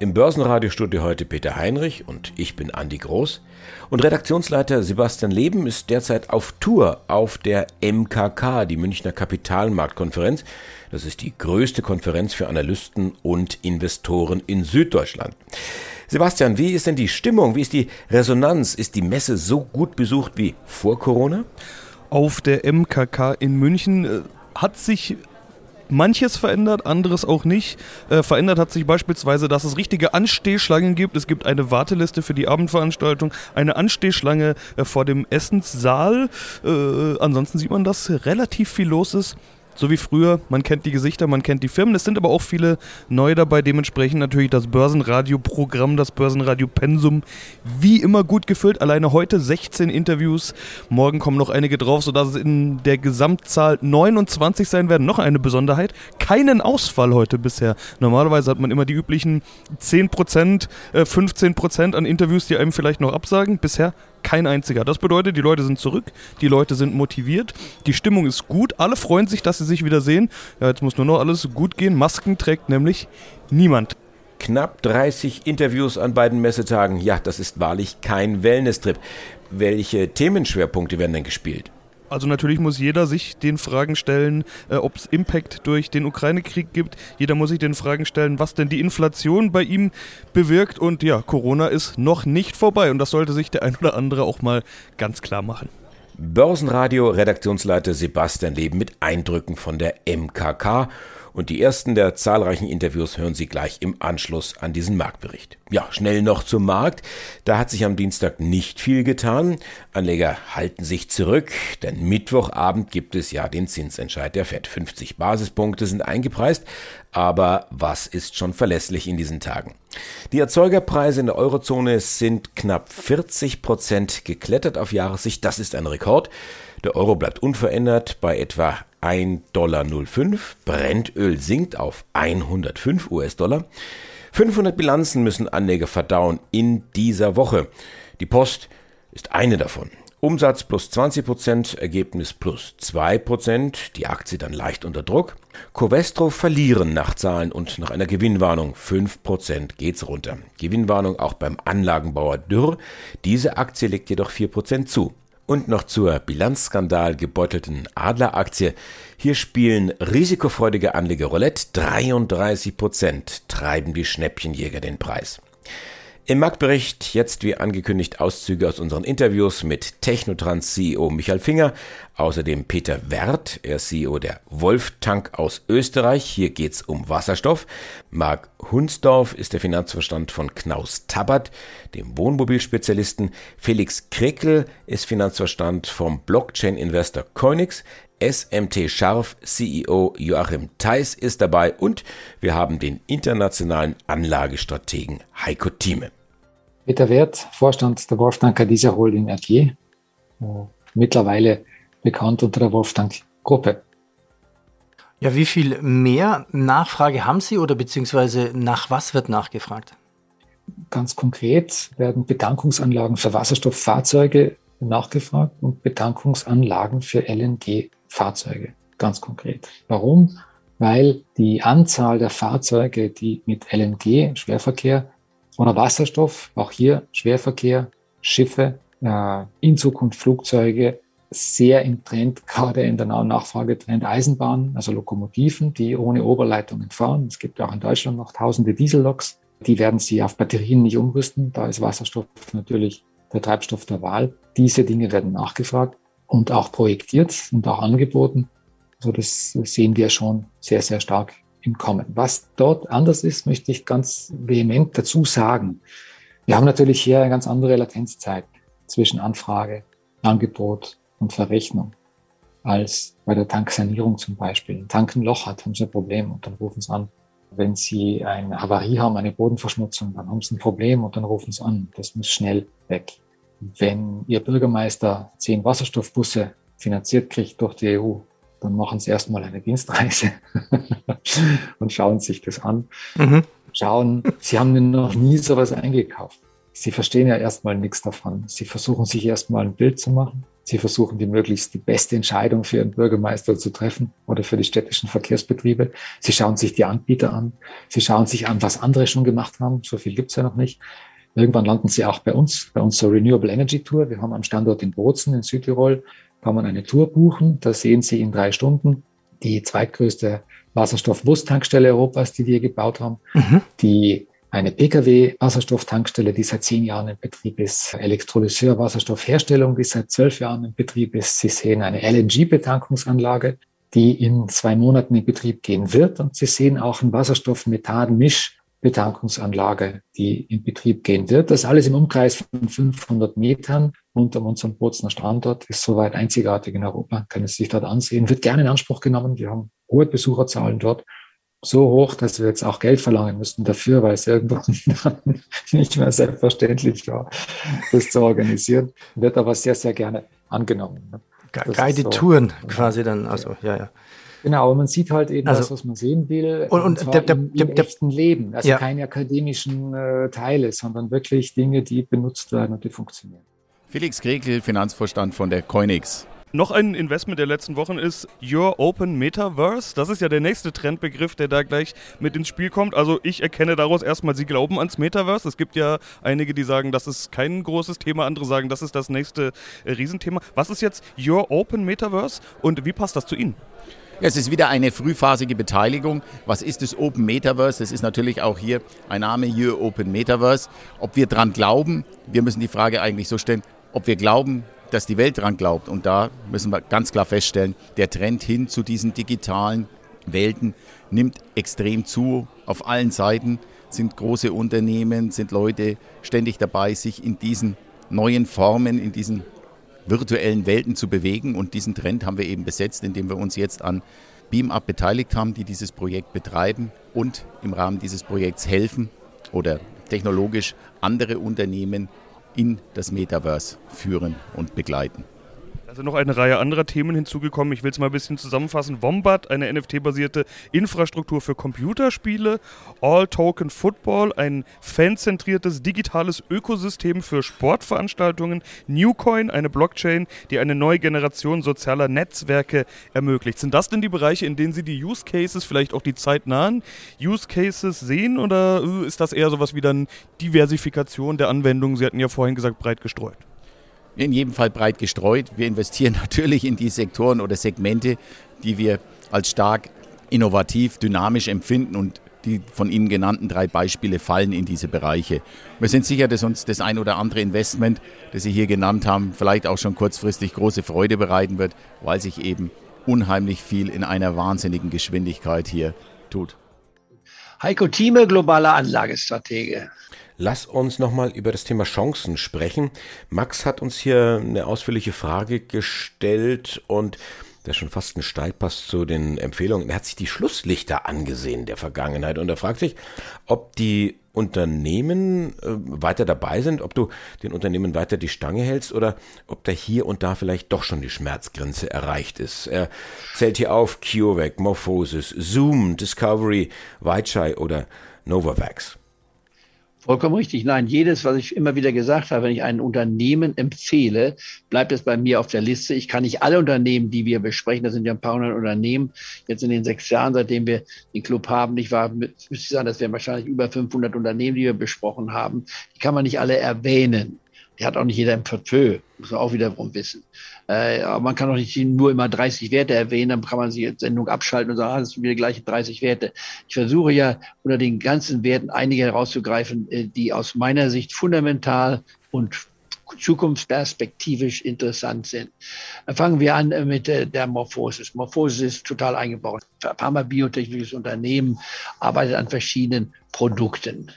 Im Börsenradiostudio heute Peter Heinrich und ich bin Andi Groß. Und Redaktionsleiter Sebastian Leben ist derzeit auf Tour auf der MKK, die Münchner Kapitalmarktkonferenz. Das ist die größte Konferenz für Analysten und Investoren in Süddeutschland. Sebastian, wie ist denn die Stimmung? Wie ist die Resonanz? Ist die Messe so gut besucht wie vor Corona? Auf der MKK in München äh, hat sich manches verändert, anderes auch nicht. Äh, verändert hat sich beispielsweise, dass es richtige Anstehschlangen gibt. Es gibt eine Warteliste für die Abendveranstaltung, eine Anstehschlange äh, vor dem Essenssaal. Äh, ansonsten sieht man, dass relativ viel los ist so wie früher. Man kennt die Gesichter, man kennt die Firmen. Es sind aber auch viele neu dabei. Dementsprechend natürlich das Börsenradio-Programm, das Börsenradio-Pensum. Wie immer gut gefüllt. Alleine heute 16 Interviews. Morgen kommen noch einige drauf, sodass es in der Gesamtzahl 29 sein werden. Noch eine Besonderheit. Keinen Ausfall heute bisher. Normalerweise hat man immer die üblichen 10%, 15% äh, an Interviews, die einem vielleicht noch absagen. Bisher kein einziger. Das bedeutet, die Leute sind zurück, die Leute sind motiviert, die Stimmung ist gut, alle freuen sich, dass sie sich wieder sehen. Ja, jetzt muss nur noch alles gut gehen. Masken trägt nämlich niemand. Knapp 30 Interviews an beiden Messetagen. Ja, das ist wahrlich kein Wellness-Trip. Welche Themenschwerpunkte werden denn gespielt? Also natürlich muss jeder sich den Fragen stellen, äh, ob es Impact durch den Ukraine-Krieg gibt. Jeder muss sich den Fragen stellen, was denn die Inflation bei ihm bewirkt. Und ja, Corona ist noch nicht vorbei. Und das sollte sich der ein oder andere auch mal ganz klar machen. Börsenradio Redaktionsleiter Sebastian Leben mit Eindrücken von der MKK und die ersten der zahlreichen Interviews hören Sie gleich im Anschluss an diesen Marktbericht. Ja, schnell noch zum Markt. Da hat sich am Dienstag nicht viel getan. Anleger halten sich zurück, denn Mittwochabend gibt es ja den Zinsentscheid der FED. 50 Basispunkte sind eingepreist. Aber was ist schon verlässlich in diesen Tagen? Die Erzeugerpreise in der Eurozone sind knapp 40 Prozent geklettert auf Jahressicht. Das ist ein Rekord. Der Euro bleibt unverändert bei etwa 1,05 Dollar. Brennöl sinkt auf 105 US-Dollar. 500 Bilanzen müssen Anleger verdauen in dieser Woche. Die Post ist eine davon. Umsatz plus 20%, Ergebnis plus 2%, die Aktie dann leicht unter Druck. Covestro verlieren nach Zahlen und nach einer Gewinnwarnung. 5% geht's runter. Gewinnwarnung auch beim Anlagenbauer Dürr. Diese Aktie legt jedoch 4% zu. Und noch zur Bilanzskandal gebeutelten Adleraktie. Hier spielen risikofreudige Anleger Roulette. 33 Prozent treiben die Schnäppchenjäger den Preis. Im Marktbericht jetzt wie angekündigt Auszüge aus unseren Interviews mit Technotrans CEO Michael Finger, außerdem Peter Wert, er ist CEO der Wolf Tank aus Österreich, hier geht's um Wasserstoff. Marc Hunsdorf ist der Finanzverstand von Knaus Tabbert, dem Wohnmobilspezialisten. Felix Krekel ist Finanzverstand vom Blockchain-Investor Coinix. SMT Scharf CEO Joachim Theis ist dabei und wir haben den internationalen Anlagestrategen Heiko Thieme. Peter Wert, Vorstand der Wolftanker dieser Holding AG, mittlerweile bekannt unter der Wolftank Gruppe. Ja, wie viel mehr Nachfrage haben Sie oder beziehungsweise nach was wird nachgefragt? Ganz konkret werden Betankungsanlagen für Wasserstofffahrzeuge nachgefragt und Betankungsanlagen für LNG-Fahrzeuge. Ganz konkret. Warum? Weil die Anzahl der Fahrzeuge, die mit LNG, Schwerverkehr, oder Wasserstoff, auch hier Schwerverkehr, Schiffe, äh, in Zukunft Flugzeuge, sehr im Trend, gerade in der Nachfragetrend Eisenbahnen, also Lokomotiven, die ohne Oberleitungen fahren. Es gibt auch in Deutschland noch tausende Dieselloks. Die werden sie auf Batterien nicht umrüsten. Da ist Wasserstoff natürlich der Treibstoff der Wahl. Diese Dinge werden nachgefragt und auch projektiert und auch angeboten. Also das sehen wir schon sehr, sehr stark Kommen. Was dort anders ist, möchte ich ganz vehement dazu sagen. Wir haben natürlich hier eine ganz andere Latenzzeit zwischen Anfrage, Angebot und Verrechnung als bei der Tanksanierung zum Beispiel. Ein Tank ein Loch hat, haben Sie ein Problem und dann rufen Sie an. Wenn Sie eine Havarie haben, eine Bodenverschmutzung, dann haben Sie ein Problem und dann rufen Sie an. Das muss schnell weg. Wenn Ihr Bürgermeister zehn Wasserstoffbusse finanziert kriegt durch die EU, dann machen Sie erstmal eine Dienstreise und schauen sich das an. Mhm. schauen, sie haben noch nie sowas eingekauft. Sie verstehen ja erstmal nichts davon. Sie versuchen sich erstmal ein Bild zu machen. Sie versuchen die möglichst die beste Entscheidung für ihren Bürgermeister zu treffen oder für die städtischen Verkehrsbetriebe. Sie schauen sich die Anbieter an. Sie schauen sich an, was andere schon gemacht haben. So viel gibt's ja noch nicht. Irgendwann landen sie auch bei uns, bei unserer Renewable Energy Tour. Wir haben am Standort in Bozen in Südtirol, kann man eine Tour buchen. Da sehen Sie in drei Stunden die zweitgrößte Wasserstoffbustankstelle Europas, die wir gebaut haben, mhm. die eine Pkw-Wasserstofftankstelle, die seit zehn Jahren in Betrieb ist, Elektrolyseur-Wasserstoffherstellung, die seit zwölf Jahren in Betrieb ist. Sie sehen eine LNG-Betankungsanlage, die in zwei Monaten in Betrieb gehen wird. Und Sie sehen auch ein Wasserstoff-Methan-Misch-Betankungsanlage, die in Betrieb gehen wird. Das alles im Umkreis von 500 Metern rund um unseren Bozener Standort, ist soweit einzigartig in Europa, können Sie sich dort ansehen, wird gerne in Anspruch genommen. Wir haben hohe Besucherzahlen dort so hoch, dass wir jetzt auch Geld verlangen müssten dafür, weil es irgendwann nicht mehr selbstverständlich war, das zu organisieren. Wird aber sehr, sehr gerne angenommen. Ne? Guided so. Touren quasi dann, also ja, ja. Genau, aber man sieht halt eben also, das, was man sehen will. Und, und, und der, der, im, im der, echten Leben. Also ja. keine akademischen äh, Teile, sondern wirklich Dinge, die benutzt werden und die funktionieren. Felix Krekel, Finanzvorstand von der Coinix. Noch ein Investment der letzten Wochen ist Your Open Metaverse. Das ist ja der nächste Trendbegriff, der da gleich mit ins Spiel kommt. Also ich erkenne daraus erstmal, Sie glauben ans Metaverse. Es gibt ja einige, die sagen, das ist kein großes Thema, andere sagen, das ist das nächste äh, Riesenthema. Was ist jetzt Your Open Metaverse und wie passt das zu Ihnen? Ja, es ist wieder eine frühphasige Beteiligung. Was ist das Open Metaverse? Das ist natürlich auch hier ein Name, Your Open Metaverse. Ob wir dran glauben, wir müssen die Frage eigentlich so stellen, ob wir glauben, dass die Welt daran glaubt. Und da müssen wir ganz klar feststellen, der Trend hin zu diesen digitalen Welten nimmt extrem zu. Auf allen Seiten sind große Unternehmen, sind Leute ständig dabei, sich in diesen neuen Formen, in diesen virtuellen Welten zu bewegen. Und diesen Trend haben wir eben besetzt, indem wir uns jetzt an BeamUp beteiligt haben, die dieses Projekt betreiben und im Rahmen dieses Projekts helfen oder technologisch andere Unternehmen in das Metaverse führen und begleiten. Also noch eine Reihe anderer Themen hinzugekommen. Ich will es mal ein bisschen zusammenfassen. Wombat, eine NFT-basierte Infrastruktur für Computerspiele. All Token Football, ein fanzentriertes digitales Ökosystem für Sportveranstaltungen. Newcoin, eine Blockchain, die eine neue Generation sozialer Netzwerke ermöglicht. Sind das denn die Bereiche, in denen Sie die Use Cases, vielleicht auch die zeitnahen Use Cases sehen? Oder äh, ist das eher so was wie dann Diversifikation der Anwendungen? Sie hatten ja vorhin gesagt, breit gestreut in jedem Fall breit gestreut. Wir investieren natürlich in die Sektoren oder Segmente, die wir als stark innovativ, dynamisch empfinden und die von Ihnen genannten drei Beispiele fallen in diese Bereiche. Wir sind sicher, dass uns das ein oder andere Investment, das Sie hier genannt haben, vielleicht auch schon kurzfristig große Freude bereiten wird, weil sich eben unheimlich viel in einer wahnsinnigen Geschwindigkeit hier tut. Heiko Thieme, globaler Anlagestratege. Lass uns nochmal über das Thema Chancen sprechen. Max hat uns hier eine ausführliche Frage gestellt und der schon fast ein Steilpass zu den Empfehlungen. Er hat sich die Schlusslichter angesehen der Vergangenheit und er fragt sich, ob die Unternehmen äh, weiter dabei sind, ob du den Unternehmen weiter die Stange hältst oder ob da hier und da vielleicht doch schon die Schmerzgrenze erreicht ist. Er zählt hier auf CureVac, Morphosis, Zoom, Discovery, Weichai oder Novavax. Vollkommen richtig. Nein, jedes, was ich immer wieder gesagt habe, wenn ich ein Unternehmen empfehle, bleibt es bei mir auf der Liste. Ich kann nicht alle Unternehmen, die wir besprechen, das sind ja ein paar hundert Unternehmen, jetzt in den sechs Jahren, seitdem wir den Club haben, ich war, müsste ich sagen, das wären wahrscheinlich über 500 Unternehmen, die wir besprochen haben. Die kann man nicht alle erwähnen. Die hat auch nicht jeder im Portfolio, muss man auch wiederum wissen. Äh, aber man kann auch nicht nur immer 30 Werte erwähnen, dann kann man die Sendung abschalten und sagen, ah, das sind wieder gleiche 30 Werte. Ich versuche ja unter den ganzen Werten einige herauszugreifen, äh, die aus meiner Sicht fundamental und zukunftsperspektivisch interessant sind. Fangen wir an äh, mit äh, der Morphosis. Morphosis ist total eingebaut. Pharma-biotechnisches Unternehmen arbeitet an verschiedenen Produkten.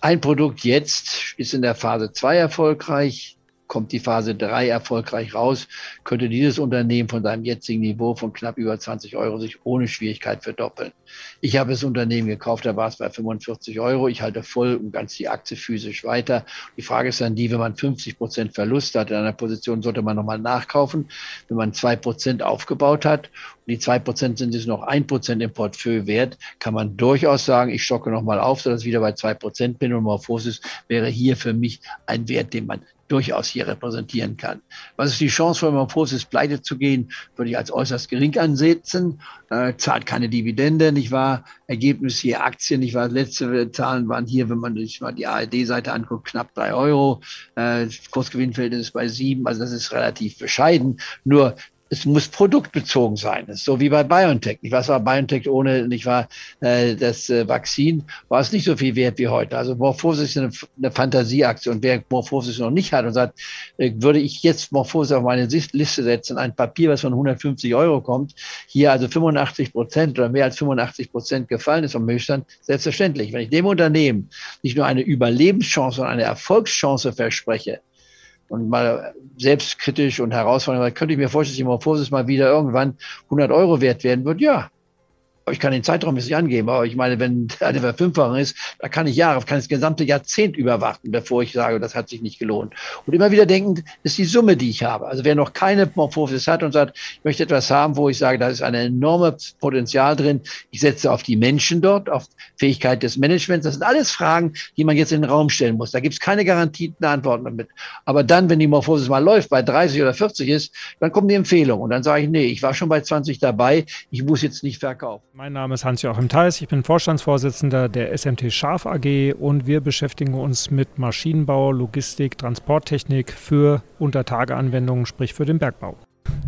Ein Produkt jetzt ist in der Phase 2 erfolgreich kommt die Phase 3 erfolgreich raus, könnte dieses Unternehmen von seinem jetzigen Niveau von knapp über 20 Euro sich ohne Schwierigkeit verdoppeln. Ich habe das Unternehmen gekauft, da war es bei 45 Euro. Ich halte voll und ganz die Aktie physisch weiter. Die Frage ist dann die, wenn man 50 Prozent Verlust hat in einer Position, sollte man nochmal nachkaufen. Wenn man zwei Prozent aufgebaut hat und die zwei Prozent sind jetzt noch ein Prozent im Portfolio wert, kann man durchaus sagen, ich stocke nochmal auf, sodass ich wieder bei zwei Prozent bin und Morphosis wäre hier für mich ein Wert, den man durchaus hier repräsentieren kann. Was ist die Chance von Morphosis pleite zu gehen, würde ich als äußerst gering ansetzen. Äh, zahlt keine Dividende, nicht wahr? Ergebnis hier Aktien, nicht wahr? Letzte Zahlen waren hier, wenn man sich mal die ARD-Seite anguckt, knapp drei Euro. Äh, Kursgewinnverhältnis ist bei sieben, also das ist relativ bescheiden. Nur es muss produktbezogen sein. So wie bei BioNTech. Nicht was war BioNTech ohne, nicht wahr, äh, das äh, Vakzin, war es nicht so viel wert wie heute. Also Morphosis ist eine. Und wer Morphosis noch nicht hat und sagt, äh, würde ich jetzt Morphosis auf meine Liste setzen, ein Papier, was von 150 Euro kommt, hier also 85 Prozent oder mehr als 85 Prozent gefallen ist vom Milchstand, selbstverständlich. Wenn ich dem Unternehmen nicht nur eine Überlebenschance, sondern eine Erfolgschance verspreche, und mal selbstkritisch und herausfordernd, könnte ich mir vorstellen, dass die Morphosis mal wieder irgendwann 100 Euro wert werden wird. Ja, ich kann den Zeitraum jetzt nicht angeben, aber ich meine, wenn eine Verfünffachung ist, da kann ich Jahre, kann das gesamte Jahrzehnt überwarten, bevor ich sage, das hat sich nicht gelohnt. Und immer wieder denken, das ist die Summe, die ich habe. Also wer noch keine Morphosis hat und sagt, ich möchte etwas haben, wo ich sage, da ist ein enormes Potenzial drin, ich setze auf die Menschen dort, auf Fähigkeit des Managements, das sind alles Fragen, die man jetzt in den Raum stellen muss. Da gibt es keine garantierten Antworten damit. Aber dann, wenn die Morphosis mal läuft, bei 30 oder 40 ist, dann kommt die Empfehlung und dann sage ich, nee, ich war schon bei 20 dabei, ich muss jetzt nicht verkaufen. Mein Name ist Hans-Joachim Theis, ich bin Vorstandsvorsitzender der SMT Scharf AG und wir beschäftigen uns mit Maschinenbau, Logistik, Transporttechnik für Untertageanwendungen, sprich für den Bergbau.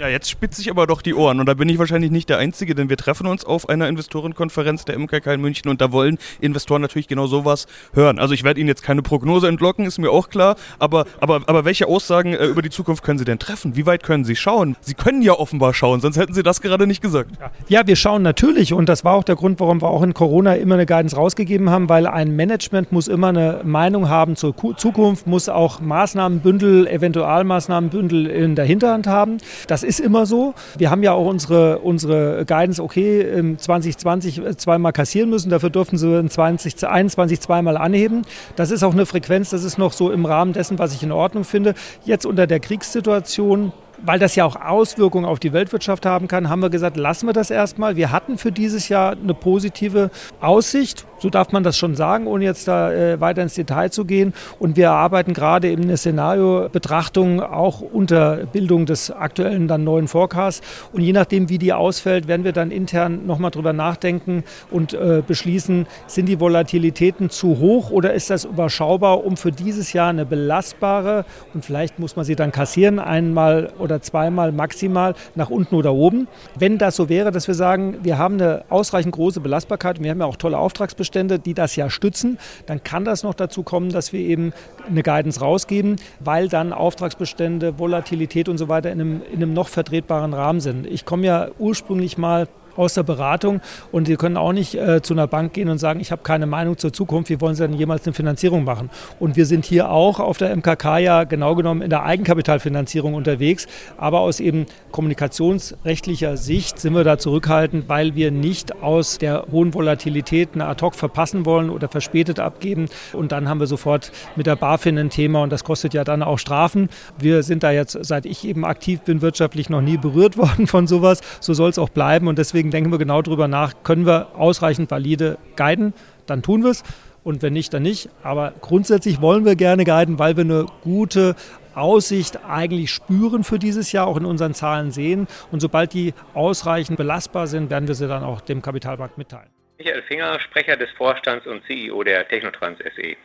Ja, jetzt spitze ich aber doch die Ohren und da bin ich wahrscheinlich nicht der Einzige, denn wir treffen uns auf einer Investorenkonferenz der MKK in München und da wollen Investoren natürlich genau sowas hören. Also ich werde Ihnen jetzt keine Prognose entlocken, ist mir auch klar, aber, aber, aber welche Aussagen äh, über die Zukunft können Sie denn treffen? Wie weit können Sie schauen? Sie können ja offenbar schauen, sonst hätten Sie das gerade nicht gesagt. Ja, wir schauen natürlich und das war auch der Grund, warum wir auch in Corona immer eine Guidance rausgegeben haben, weil ein Management muss immer eine Meinung haben zur Zukunft, muss auch Maßnahmenbündel, Eventualmaßnahmenbündel in der Hinterhand haben. Das ist immer so. Wir haben ja auch unsere, unsere Guidance, okay, 2020 zweimal kassieren müssen, dafür dürfen sie in 2021 zweimal anheben. Das ist auch eine Frequenz, das ist noch so im Rahmen dessen, was ich in Ordnung finde. Jetzt unter der Kriegssituation weil das ja auch Auswirkungen auf die Weltwirtschaft haben kann, haben wir gesagt, lassen wir das erstmal. Wir hatten für dieses Jahr eine positive Aussicht, so darf man das schon sagen, ohne jetzt da äh, weiter ins Detail zu gehen. Und wir arbeiten gerade in der Szenariobetrachtung auch unter Bildung des aktuellen dann neuen Forecasts. Und je nachdem, wie die ausfällt, werden wir dann intern nochmal drüber nachdenken und äh, beschließen, sind die Volatilitäten zu hoch oder ist das überschaubar, um für dieses Jahr eine belastbare und vielleicht muss man sie dann kassieren, einmal oder zweimal maximal nach unten oder oben. Wenn das so wäre, dass wir sagen, wir haben eine ausreichend große Belastbarkeit und wir haben ja auch tolle Auftragsbestände, die das ja stützen, dann kann das noch dazu kommen, dass wir eben eine Guidance rausgeben, weil dann Auftragsbestände, Volatilität und so weiter in einem, in einem noch vertretbaren Rahmen sind. Ich komme ja ursprünglich mal aus der Beratung und Sie können auch nicht äh, zu einer Bank gehen und sagen, ich habe keine Meinung zur Zukunft, wie wollen Sie denn jemals eine Finanzierung machen? Und wir sind hier auch auf der MKK ja genau genommen in der Eigenkapitalfinanzierung unterwegs, aber aus eben kommunikationsrechtlicher Sicht sind wir da zurückhaltend, weil wir nicht aus der hohen Volatilität eine Ad-Hoc verpassen wollen oder verspätet abgeben und dann haben wir sofort mit der BaFin ein Thema und das kostet ja dann auch Strafen. Wir sind da jetzt, seit ich eben aktiv bin, wirtschaftlich noch nie berührt worden von sowas. So soll es auch bleiben und deswegen Deswegen denken wir genau darüber nach, können wir ausreichend valide guiden, dann tun wir es. Und wenn nicht, dann nicht. Aber grundsätzlich wollen wir gerne guiden, weil wir eine gute Aussicht eigentlich spüren für dieses Jahr, auch in unseren Zahlen sehen. Und sobald die ausreichend belastbar sind, werden wir sie dann auch dem Kapitalmarkt mitteilen. Michael Finger, Sprecher des Vorstands und CEO der Technotrans SE.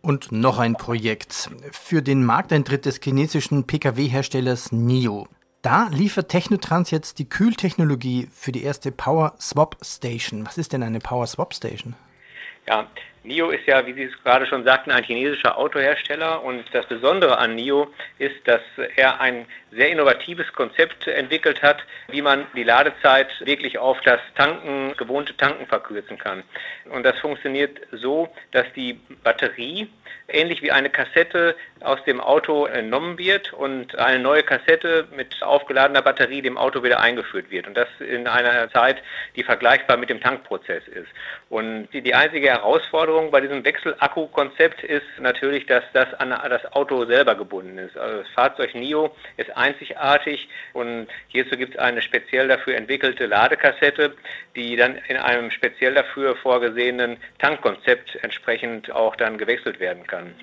Und noch ein Projekt für den Markteintritt des chinesischen Pkw-Herstellers NIO. Da liefert Technotrans jetzt die Kühltechnologie für die erste Power Swap Station. Was ist denn eine Power Swap Station? Ja, NIO ist ja, wie Sie es gerade schon sagten, ein chinesischer Autohersteller und das Besondere an NIO ist, dass er ein sehr innovatives Konzept entwickelt hat, wie man die Ladezeit wirklich auf das Tanken, gewohnte Tanken verkürzen kann. Und das funktioniert so, dass die Batterie ähnlich wie eine Kassette aus dem Auto entnommen wird und eine neue Kassette mit aufgeladener Batterie dem Auto wieder eingeführt wird. Und das in einer Zeit, die vergleichbar mit dem Tankprozess ist. Und die, die einzige Herausforderung bei diesem Wechselakku-Konzept ist natürlich, dass das an das Auto selber gebunden ist. Also das Fahrzeug NIO ist einzigartig und hierzu gibt es eine speziell dafür entwickelte Ladekassette, die dann in einem speziell dafür vorgesehenen Tankkonzept entsprechend auch dann gewechselt werden kann.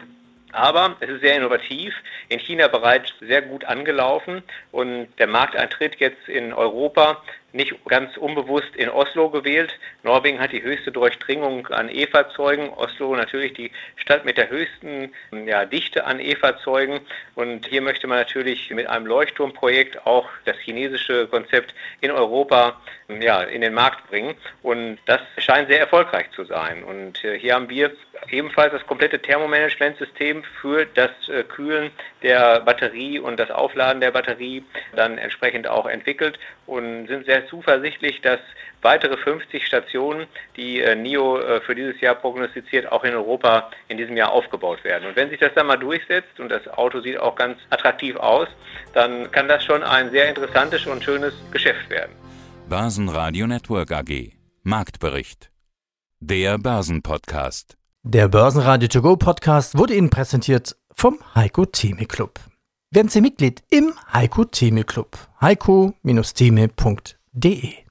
Aber es ist sehr innovativ, in China bereits sehr gut angelaufen und der Markteintritt jetzt in Europa nicht ganz unbewusst in Oslo gewählt. Norwegen hat die höchste Durchdringung an E-Fahrzeugen. Oslo natürlich die Stadt mit der höchsten ja, Dichte an E-Fahrzeugen. Und hier möchte man natürlich mit einem Leuchtturmprojekt auch das chinesische Konzept in Europa ja, in den Markt bringen. Und das scheint sehr erfolgreich zu sein. Und äh, hier haben wir ebenfalls das komplette Thermomanagementsystem für das äh, Kühlen der Batterie und das Aufladen der Batterie dann entsprechend auch entwickelt und sind sehr zuversichtlich, dass weitere 50 Stationen, die äh, NIO äh, für dieses Jahr prognostiziert, auch in Europa in diesem Jahr aufgebaut werden. Und wenn sich das dann mal durchsetzt und das Auto sieht auch ganz attraktiv aus, dann kann das schon ein sehr interessantes und schönes Geschäft werden. Börsenradio Network AG Marktbericht. Der Börsenpodcast. Der Börsenradio To Go Podcast wurde Ihnen präsentiert vom Heiko Theme Club. Werden Sie Mitglied im Heiko Theme Club. heiko-theme.de det